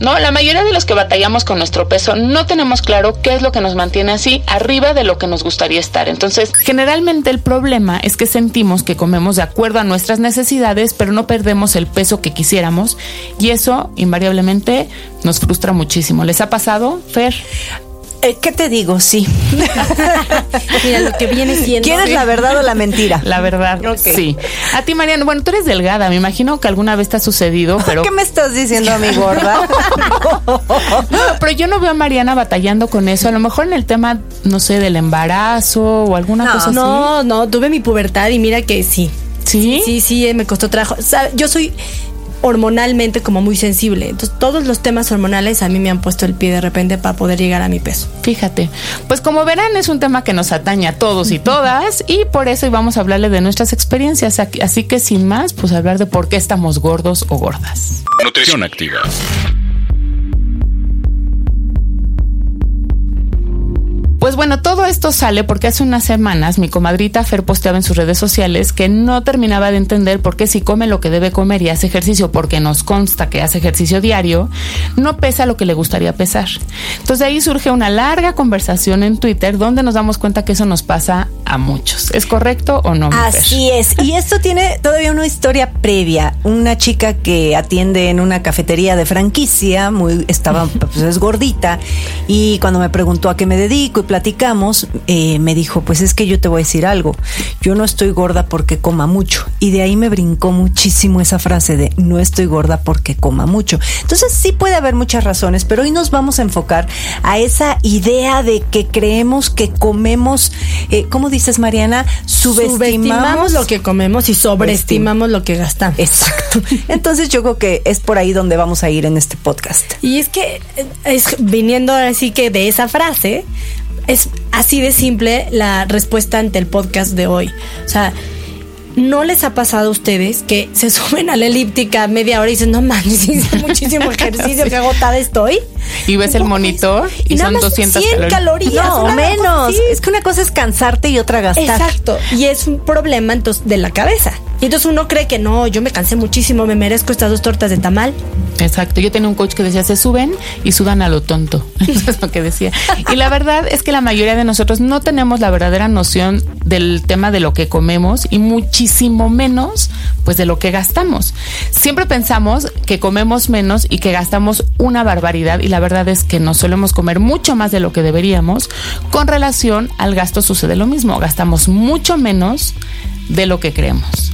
¿No? La mayoría de los que batallamos con nuestro peso no tenemos claro qué es lo que nos mantiene así arriba de lo que nos gustaría estar. Entonces, generalmente el problema es que sentimos que comemos de acuerdo a nuestras necesidades, pero no perdemos el peso que quisiéramos y eso invariablemente nos frustra muchísimo. ¿Les ha pasado, Fer? Eh, ¿Qué te digo? Sí. Mira, lo que viene siendo. ¿Quieres la verdad o la mentira? La verdad, sí. A ti, Mariana, bueno, tú eres delgada, me imagino que alguna vez te ha sucedido, pero... ¿Qué me estás diciendo a mi gorda? no, pero yo no veo a Mariana batallando con eso. A lo mejor en el tema, no sé, del embarazo o alguna cosa así. No, no, tuve mi pubertad y mira que sí. ¿Sí? Sí, sí, me costó trabajo. Yo soy hormonalmente como muy sensible. Entonces todos los temas hormonales a mí me han puesto el pie de repente para poder llegar a mi peso. Fíjate, pues como verán es un tema que nos atañe a todos y todas y por eso íbamos a hablarle de nuestras experiencias. Así que sin más, pues hablar de por qué estamos gordos o gordas. Nutrición activa. Bueno, todo esto sale porque hace unas semanas mi comadrita Fer posteaba en sus redes sociales que no terminaba de entender por qué si come lo que debe comer y hace ejercicio porque nos consta que hace ejercicio diario, no pesa lo que le gustaría pesar. Entonces de ahí surge una larga conversación en Twitter donde nos damos cuenta que eso nos pasa a muchos. ¿Es correcto o no? Así es. Y esto tiene todavía una historia previa. Una chica que atiende en una cafetería de franquicia, muy estaba pues es gordita y cuando me preguntó a qué me dedico y platicamos, eh, me dijo, pues es que yo te voy a decir algo, yo no estoy gorda porque coma mucho. Y de ahí me brincó muchísimo esa frase de no estoy gorda porque coma mucho. Entonces sí puede haber muchas razones, pero hoy nos vamos a enfocar a esa idea de que creemos que comemos, eh, ¿cómo dices Mariana? Subestimamos, lo que comemos y sobreestimamos lo que gastamos. Exacto. Entonces yo creo que es por ahí donde vamos a ir en este podcast. Y es que eh, es viniendo así que de esa frase, es así de simple la respuesta ante el podcast de hoy. O sea, ¿no les ha pasado a ustedes que se suben a la elíptica media hora y dicen, no mames, hice muchísimo ejercicio, qué agotada estoy? Y ves el monitor y, son 200 100 calorías. No, menos. Es que una cosa es cansarte y otra gastar. Exacto. Y es un problema entonces de la cabeza. Y entonces uno cree que no, yo me cansé muchísimo, me merezco estas dos tortas de tamal. Exacto. Yo tenía un coach que decía, se suben y sudan a lo tonto. Eso es lo que decía. Y la verdad es que la mayoría de nosotros no tenemos la verdadera noción del tema de lo que comemos y muchísimo menos pues de lo que gastamos. Siempre pensamos que comemos menos y que gastamos una barbaridad y la verdad es que nos solemos comer mucho más de lo que deberíamos. Con relación al gasto sucede lo mismo. Gastamos mucho menos de lo que creemos.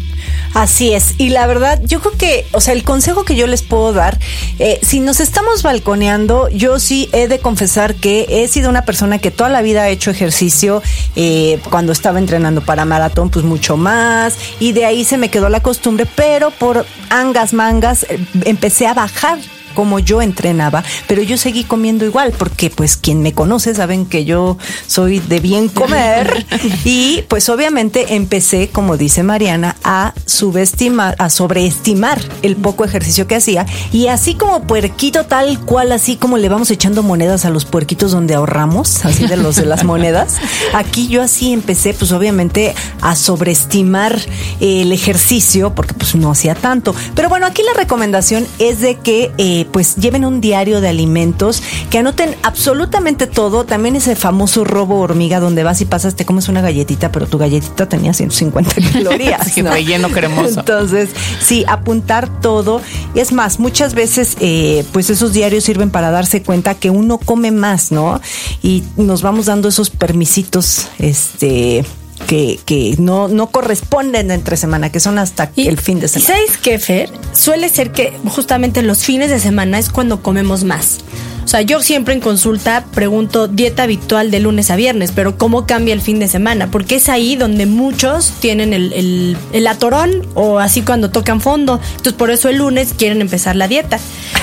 Así es. Y la verdad, yo creo que, o sea, el consejo que yo les puedo dar, eh, si nos estamos balconeando, yo sí he de confesar que he sido una persona que toda la vida ha hecho ejercicio. Eh, cuando estaba entrenando para maratón, pues mucho más. Y de ahí se me quedó la costumbre, pero por angas mangas eh, empecé a bajar como yo entrenaba, pero yo seguí comiendo igual, porque pues quien me conoce saben que yo soy de bien comer. Y pues obviamente empecé, como dice Mariana, a subestimar, a sobreestimar el poco ejercicio que hacía. Y así como puerquito tal cual, así como le vamos echando monedas a los puerquitos donde ahorramos, así de los de las monedas, aquí yo así empecé pues obviamente a sobreestimar el ejercicio porque pues no hacía tanto, pero bueno, aquí la recomendación es de que eh, pues lleven un diario de alimentos, que anoten absolutamente todo, también ese famoso robo hormiga donde vas y pasas, te comes una galletita, pero tu galletita tenía 150 calorías. sí, relleno cremoso. Entonces, sí, apuntar todo. Es más, muchas veces, eh, pues esos diarios sirven para darse cuenta que uno come más, ¿no? Y nos vamos dando esos permisitos, este que, que no, no corresponden entre semana, que son hasta el fin de semana. ¿Y sabes qué, Fer? Suele ser que justamente los fines de semana es cuando comemos más. O sea, yo siempre en consulta pregunto dieta habitual de lunes a viernes, pero ¿cómo cambia el fin de semana? Porque es ahí donde muchos tienen el, el, el atorón o así cuando tocan fondo. Entonces, por eso el lunes quieren empezar la dieta.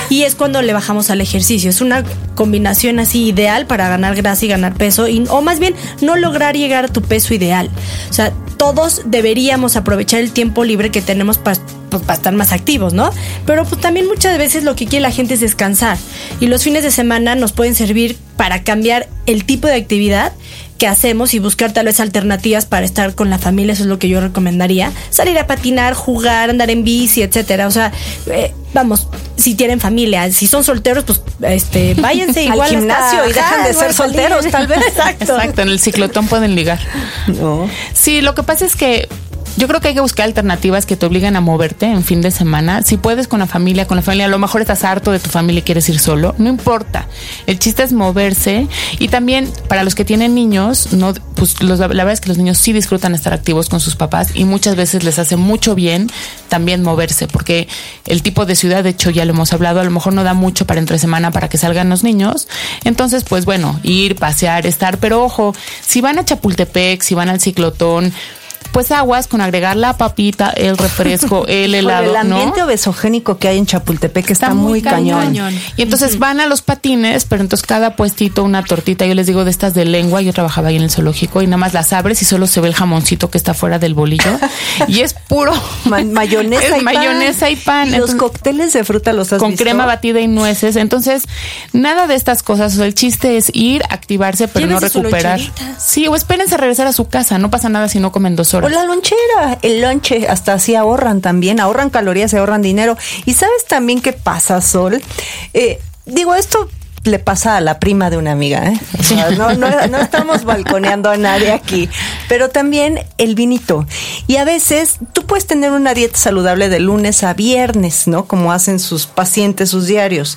Y es cuando le bajamos al ejercicio. Es una combinación así ideal para ganar grasa y ganar peso, y, o más bien no lograr llegar a tu peso ideal. O sea, todos deberíamos aprovechar el tiempo libre que tenemos para pues, para estar más activos, ¿no? Pero pues también muchas veces lo que quiere la gente es descansar y los fines de semana nos pueden servir para cambiar el tipo de actividad que hacemos y buscar tal vez alternativas para estar con la familia, eso es lo que yo recomendaría. Salir a patinar, jugar, andar en bici, etcétera. O sea, eh, vamos, si tienen familia, si son solteros, pues este, váyanse igual al gimnasio y dejan de ser solteros, tal vez. Exacto. Exacto, en el ciclotón pueden ligar. No. Sí, lo que pasa es que yo creo que hay que buscar alternativas que te obliguen a moverte en fin de semana. Si puedes con la familia, con la familia, a lo mejor estás harto de tu familia y quieres ir solo, no importa. El chiste es moverse y también para los que tienen niños, no, pues la verdad es que los niños sí disfrutan estar activos con sus papás y muchas veces les hace mucho bien también moverse, porque el tipo de ciudad, de hecho ya lo hemos hablado, a lo mejor no da mucho para entre semana para que salgan los niños. Entonces, pues bueno, ir, pasear, estar, pero ojo, si van a Chapultepec, si van al ciclotón, pues aguas con agregar la papita, el refresco, el helado. el ambiente obesogénico que hay en Chapultepec está, muy, cañón. Y entonces van a los patines, pero entonces cada puestito una tortita, yo les digo de estas de lengua, yo trabajaba ahí en el zoológico y nada más las abres y solo se ve el jamoncito que está fuera del bolillo y es puro mayonesa, y mayonesa y pan. los cócteles de fruta los has con crema batida y nueces. Entonces, nada de estas cosas, el chiste es ir, activarse, pero no recuperar. Sí, o espérense a regresar a su casa, no pasa nada si no comen dos O la lonchera, el lonche, hasta así ahorran también, ahorran calorías, ahorran dinero. Y sabes también qué pasa, Sol. Eh, digo, esto le pasa a la prima de una amiga, ¿eh? no, no, estamos balconeando a nadie aquí, pero también el vinito. Y a veces tú puedes tener una dieta saludable de lunes a viernes, ¿no? Como hacen sus pacientes, sus diarios.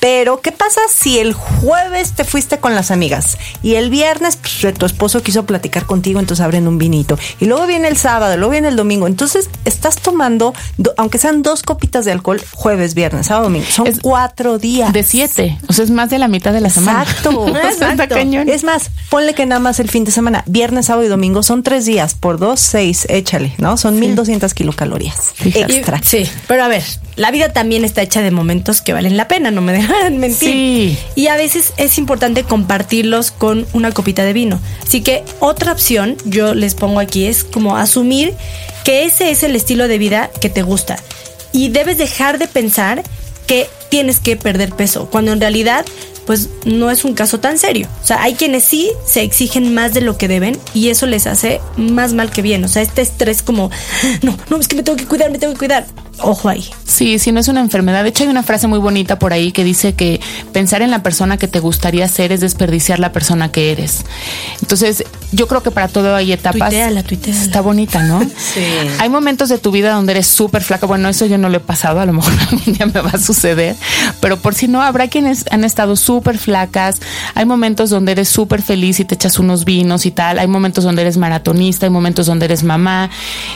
Pero, ¿qué pasa si el jueves te fuiste con las amigas y el viernes pues, tu esposo quiso platicar contigo, entonces abren un vinito? Y luego viene el sábado, luego viene el domingo. Entonces estás tomando, aunque sean dos copitas de alcohol, jueves, viernes, sábado, domingo. Son cuatro días. De siete. O sea, es más de la mitad de la semana. Exacto. Exacto. Es más, ponle que nada más el fin de semana, viernes, sábado y domingo, son tres días por dos, seis, échale, ¿no? Son mil 1200 kilocalorías extra. sí, pero a ver, la vida también está hecha de momentos que valen la pena, no me dejan mentir. Sí. Y a veces es importante compartirlos con una copita de vino. Así que otra opción, yo les pongo aquí, es como asumir que ese es el estilo de vida que te gusta. Y debes dejar de pensar que tienes que perder peso, cuando en realidad pues no es un caso tan serio. O sea, hay quienes sí se exigen más de lo que deben y eso les hace más mal que bien. O sea, este estrés como, no, no, es que me tengo que cuidar, me tengo que cuidar ojo ahí. Sí, sí, no es una enfermedad. De hecho, hay una frase muy bonita por ahí que dice que pensar en la persona que te gustaría ser es desperdiciar la persona que eres. Entonces, yo creo que para todo hay etapas. Tuiteala, tuiteala. Está bonita, ¿no? Sí. Hay momentos de tu vida donde eres súper flaca. Bueno, eso yo no lo he pasado, a lo mejor algún día me va a suceder. Pero por si no, habrá quienes han estado súper flacas. Hay momentos donde eres súper feliz y te echas unos vinos y tal. Hay momentos donde eres maratonista, hay momentos donde eres mamá.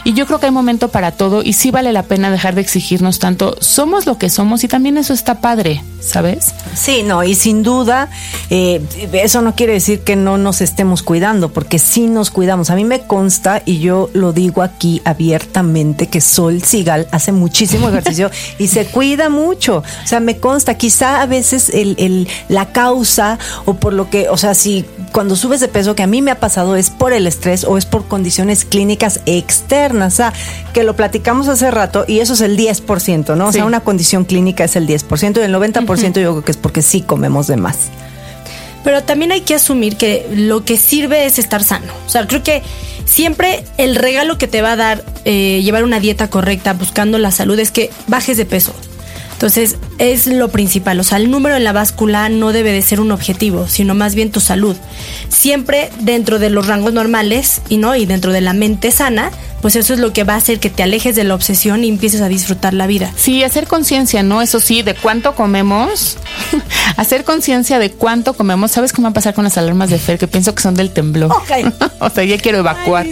Y yo creo que hay momento para todo y sí vale la pena dejar de exigirnos tanto. Somos lo que somos y también eso está padre, ¿sabes? Sí, no, y sin duda, eh, eso no quiere decir que no nos estemos cuidando, porque sí nos cuidamos. A mí me consta, y yo lo digo aquí abiertamente, que Sol Sigal hace muchísimo ejercicio y se cuida mucho. O sea, me consta, quizá a veces el, el, la causa o por lo que, o sea, si cuando subes de peso, que a mí me ha pasado, es por el estrés o es por condiciones clínicas externas, o sea, que lo platicamos hace rato y eso es el 10%, ¿no? O sea, una condición clínica es el 10% y el 90% yo creo que es porque sí comemos de más. Pero también hay que asumir que lo que sirve es estar sano. O sea, creo que siempre el regalo que te va a dar eh, llevar una dieta correcta buscando la salud es que bajes de peso. Entonces, es lo principal. O sea, el número en la báscula no debe de ser un objetivo, sino más bien tu salud. Siempre dentro de los rangos normales y no, y dentro de la mente sana, pues eso es lo que va a hacer que te alejes de la obsesión y empieces a disfrutar la vida. Sí, hacer conciencia, ¿no? Eso sí, de cuánto comemos. hacer conciencia de cuánto comemos. ¿Sabes cómo va a pasar con las alarmas de Fer? Que pienso que son del temblor. o sea, ya quiero evacuar.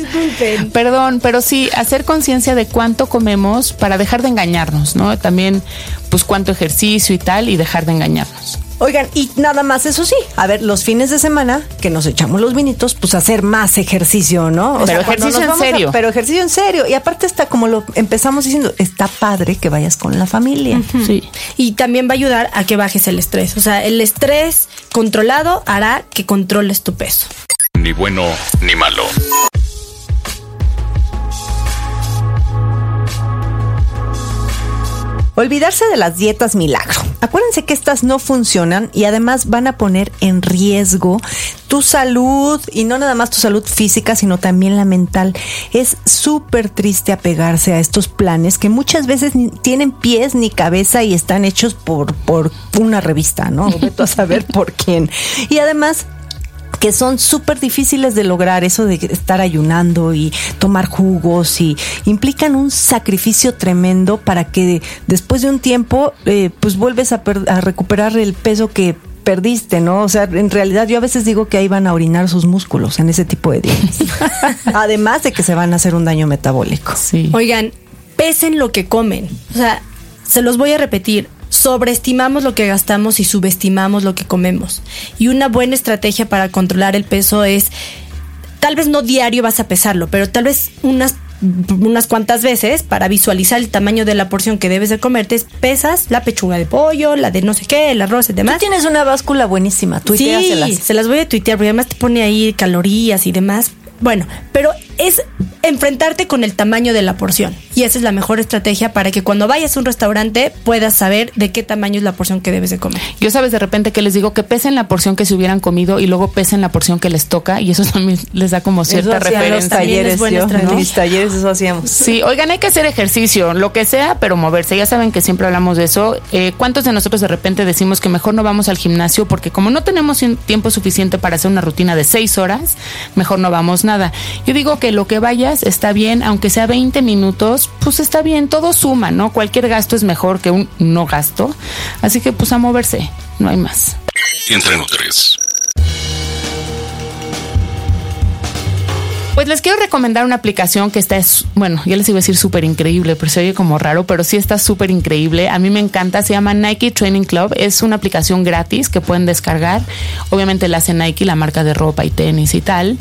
Perdón, pero sí, hacer conciencia de cuánto comemos para dejar de engañarnos, ¿no? También, pues cuánto ejercicio y tal, y dejar de engañarnos. Oigan, y nada más, eso sí, a ver, los fines de semana que nos echamos los vinitos, pues hacer más ejercicio, ¿no? O pero ejercicio en serio. pero ejercicio en serio. Y aparte está, como lo empezamos diciendo, está padre que vayas con la familia. Sí. Y también va a ayudar a que bajes el estrés. O sea, el estrés controlado hará que controles tu peso. Ni bueno ni malo. Olvidarse de las dietas milagro. Acuérdense que estas no funcionan y además van a poner en riesgo tu salud y no nada más tu salud física, sino también la mental. Es súper triste apegarse a estos planes que muchas veces tienen pies ni cabeza y están hechos por, por una revista, ¿no? Vete a saber por quién. Y además que son súper difíciles de lograr, eso de estar ayunando y tomar jugos y implican un sacrificio tremendo para que después de un tiempo eh, pues vuelves a, a recuperar el peso que perdiste, ¿no? O sea, en realidad yo a veces digo que ahí van a orinar sus músculos en ese tipo de dietas. Además de que se van a hacer un daño metabólico. Sí. Oigan, pesen lo que comen. O sea, se los voy a repetir sobreestimamos lo que gastamos y subestimamos lo que comemos. Y una buena estrategia para controlar el peso es, tal vez no diario vas a pesarlo, pero tal vez unas unas cuantas veces para visualizar el tamaño de la porción que debes de comerte, pesas la pechuga de pollo, la de no sé qué, el arroz y demás. Tú tienes una báscula buenísima, Sí, se las voy a tuitear porque además te pone ahí calorías y demás. Bueno, pero es enfrentarte con el tamaño de la porción. Y esa es la mejor estrategia para que cuando vayas a un restaurante puedas saber de qué tamaño es la porción que debes de comer. Yo sabes de repente que les digo que pesen la porción que se hubieran comido y luego pesen la porción que les toca y eso también les da como cierta referencia. Los talleres, Mis talleres eso hacíamos. Sí, oigan, hay que hacer ejercicio, lo que sea, pero moverse. Ya saben que siempre hablamos de eso. Eh, ¿Cuántos de nosotros de repente decimos que mejor no vamos al gimnasio porque como no tenemos tiempo suficiente para hacer una rutina de seis horas, mejor no vamos nada? Yo digo que lo que está bien, aunque sea 20 minutos, pues está bien, todo suma, ¿no? Cualquier gasto es mejor que un no gasto. Así que pues a moverse, no hay más. Entre tres. Pues les quiero recomendar una aplicación que está, bueno, ya les iba a decir súper increíble, pero se oye como raro, pero sí está súper increíble. A mí me encanta, se llama Nike Training Club. Es una aplicación gratis que pueden descargar. Obviamente la hace Nike, la marca de ropa y tenis y tal.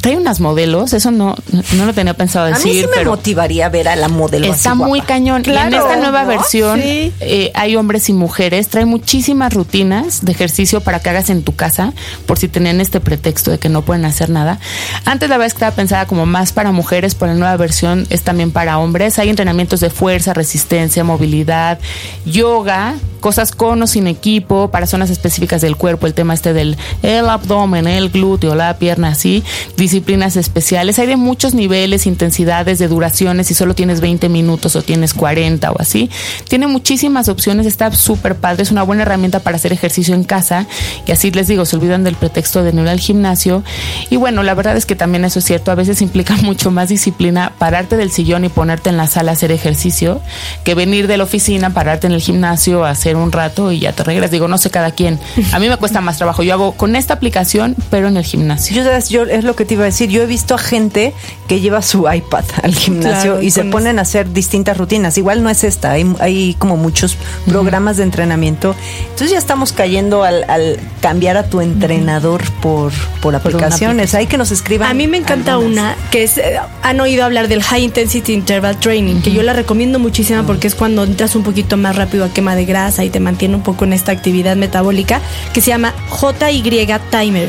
Trae unas modelos, eso no, no lo tenía pensado decir. A mí sí me motivaría ver a la modelo. Está muy cañón. y en esta nueva versión eh, hay hombres y mujeres. Trae muchísimas rutinas de ejercicio para que hagas en tu casa, por si tenían este pretexto de que no pueden hacer nada. Antes la verdad es que estaba pensada como más para mujeres, pero la nueva versión es también para hombres. Hay entrenamientos de fuerza, resistencia, movilidad, yoga, cosas con o sin equipo, para zonas específicas del cuerpo, el tema este del el abdomen, el glúteo, la pierna, así disciplinas especiales. Hay de muchos niveles, intensidades, de duraciones, si solo tienes 20 minutos o tienes 40 o así. Tiene muchísimas opciones, está súper padre, es una buena herramienta para hacer ejercicio en casa y así les digo, se olvidan del pretexto de no ir al gimnasio. Y bueno, la verdad es que también eso es cierto, a veces implica mucho más disciplina pararte del sillón y ponerte en la sala a hacer ejercicio que venir de la oficina, pararte en el gimnasio, hacer un rato y ya te regresas. Digo, no sé cada quien. A mí me cuesta más trabajo. Yo hago con esta aplicación, pero en el gimnasio. Yo, yo es lo que te iba a decir, yo he visto a gente que lleva su iPad al gimnasio y se ponen a hacer distintas rutinas. Igual no es esta, hay, como muchos programas de entrenamiento. Entonces ya estamos cayendo al, cambiar a tu entrenador por, por aplicaciones. Hay que nos escriban. A mí me encanta una que es, eh, han oído hablar del High Intensity Interval Training, que yo la recomiendo muchísimo porque es cuando entras un poquito más rápido a quema de grasa y te mantiene un poco en esta actividad metabólica, que se llama JY Timer.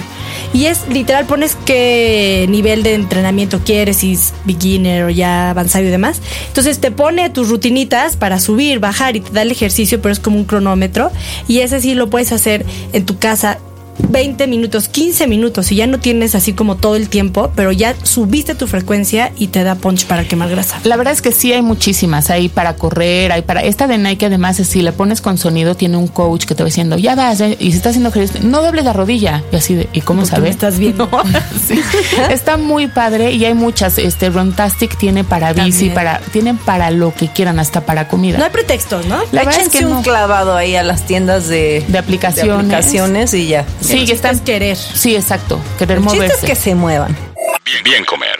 Y es literal, pones qué nivel de entrenamiento quieres, si es beginner o ya avanzado y demás. Entonces te pone tus rutinitas para subir, bajar y te da el ejercicio, pero es como un cronómetro. Y ese sí lo puedes hacer en tu casa 20 minutos, 15 minutos y ya no tienes así como todo el tiempo, pero ya subiste tu frecuencia y te da punch para quemar grasa. La verdad es que sí hay muchísimas, hay para correr, hay para esta de Nike además si le pones con sonido tiene un coach que te va diciendo, "Ya vas", y si estás haciendo ejercicio, no dobles la rodilla y así de, ¿y cómo sabes? Estás viendo. Sí. Está muy padre y hay muchas, este Runtastic tiene para bici, para tienen para lo que quieran, hasta para comida. No hay pretextos, ¿no? La verdad es Échense que un no. clavado ahí a las tiendas de, De aplicaciones. de aplicaciones y ya. Sí, que están es querer. Sí, exacto, querer El chiste moverse. es que se muevan. Bien, bien comer.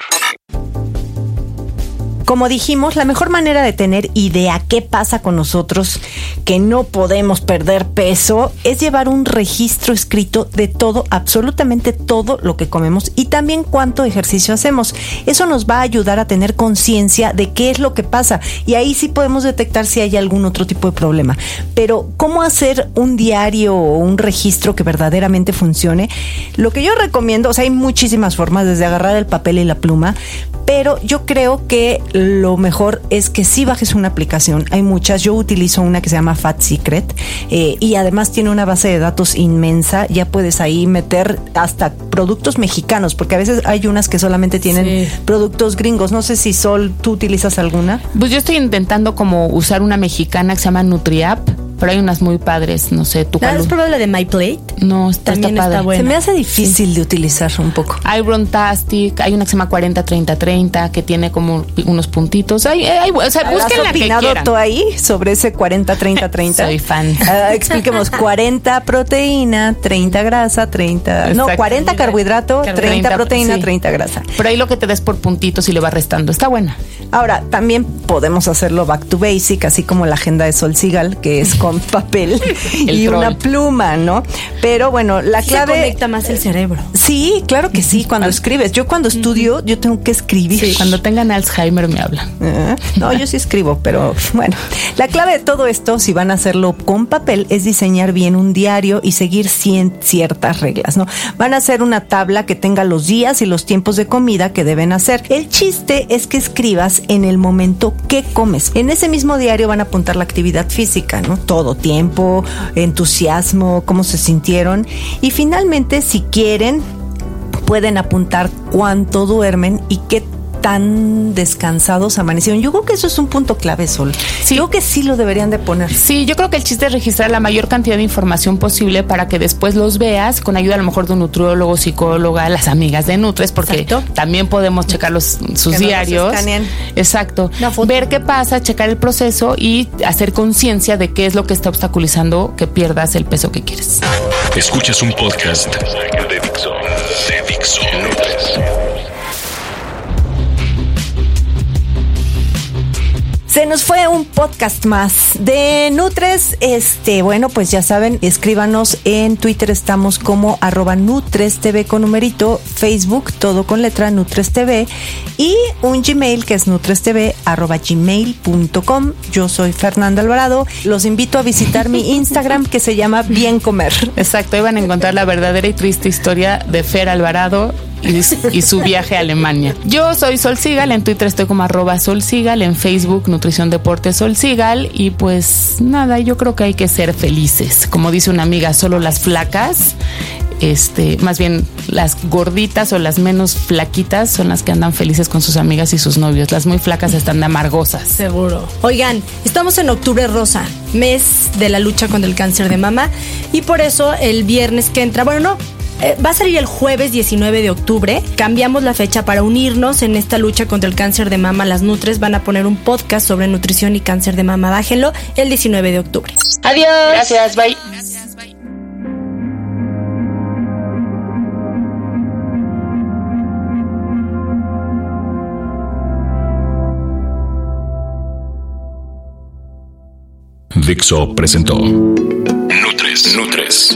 Como dijimos, la mejor manera de tener idea qué pasa con nosotros, que no podemos perder peso, es llevar un registro escrito de todo, absolutamente todo lo que comemos y también cuánto ejercicio hacemos. Eso nos va a ayudar a tener conciencia de qué es lo que pasa y ahí sí podemos detectar si hay algún otro tipo de problema. Pero, ¿cómo hacer un diario o un registro que verdaderamente funcione? Lo que yo recomiendo, o sea, hay muchísimas formas, desde agarrar el papel y la pluma, pero yo creo que lo mejor es que si bajes una aplicación. Hay muchas. Yo utilizo una que se llama Fat Secret eh, y además tiene una base de datos inmensa. Ya puedes ahí meter hasta productos mexicanos, porque a veces hay unas que solamente tienen Sí. productos gringos. No sé si Sol, tú utilizas alguna. Pues yo estoy intentando como usar una mexicana que se llama NutriApp, pero hay unas muy padres, no sé, tu ¿Has probado la de My Plate? No, está, También está está padre. buena. Se me hace difícil de utilizar un poco. Hay Brontastic, hay una que se llama 40-30-30 que tiene como unos puntitos. Hay, hay, o sea, ¿Has busquen la que quieran. tú ahí sobre ese 40-30-30? Soy fan. Ah, expliquemos, 40 proteína, 30 grasa, 30... No, Exacto. 40 carbohidrato, 30 30, proteína, sí. 30 grasa. Pero ahí lo que te des por puntitos y le va restando. Está buena. Ahora, también podemos hacerlo back to basic, así como la agenda de Sol Sigal, que es con papel El y troll. una pluma, ¿no? Pero bueno, la Se clave... conecta más el cerebro. Sí, claro que sí, cuando escribes. Yo cuando estudio, yo tengo que escribir. Cuando tengan Alzheimer me hablan. Ah, No, yo sí escribo, pero bueno. La clave de todo esto, si van a hacerlo con papel, es diseñar bien un diario y seguir cien- ciertas reglas, ¿no? Van a hacer una tabla que tenga los días y los tiempos de comida que deben hacer. El chiste es que escribas en el momento que comes. En ese mismo diario van a apuntar la actividad física, ¿no? Todo tiempo, entusiasmo, cómo se sintieron. Y finalmente, si quieren, pueden apuntar cuánto duermen y qué tan descansados amanecieron. Yo creo que eso es un punto clave, Sol. Sí. Yo creo que sí lo deberían de poner. Sí, yo creo que el chiste es registrar la mayor cantidad de información posible para que después los veas con ayuda a lo mejor de un nutriólogo, psicóloga, las amigas de Nutres, porque Exacto. también podemos checar los, sus diarios. Exacto. Ver qué pasa, checar el proceso y hacer conciencia de qué es lo que está obstaculizando que pierdas el peso que quieres. Escuchas un podcast. De Se nos fue un podcast más de Nutres. Este, bueno, pues ya saben, escríbanos en Twitter, estamos como arroba Nutres TV con numerito, Facebook, todo con letra Nutres TV y un Gmail que es nutrestv arroba gmail.com. Yo soy Fernanda Alvarado. Los invito a visitar mi Instagram que se llama Bien Comer. Exacto, ahí van a encontrar la verdadera y triste historia de Fer Alvarado y, su viaje a Alemania. Yo soy Sol Sigal, en Twitter estoy como arroba Sol Sigal, en Facebook Nutrición Deporte Sol Sigal y pues nada, yo creo que hay que ser felices. Como dice una amiga, solo las flacas, este, más bien las gorditas o las menos flaquitas son las que andan felices con sus amigas y sus novios. Las muy flacas están de amargosas. Seguro. Oigan, estamos en octubre rosa, mes de la lucha contra el cáncer de mama, y por eso el viernes que entra, bueno, no, eh, va a salir el jueves 19 de octubre. Cambiamos la fecha para unirnos en esta lucha contra el cáncer de mama. Las Nutres van a poner un podcast sobre nutrición y cáncer de mama. Bájenlo el 19 de octubre. Adiós. Gracias, bye. Dixo presentó Nutres. Nutres.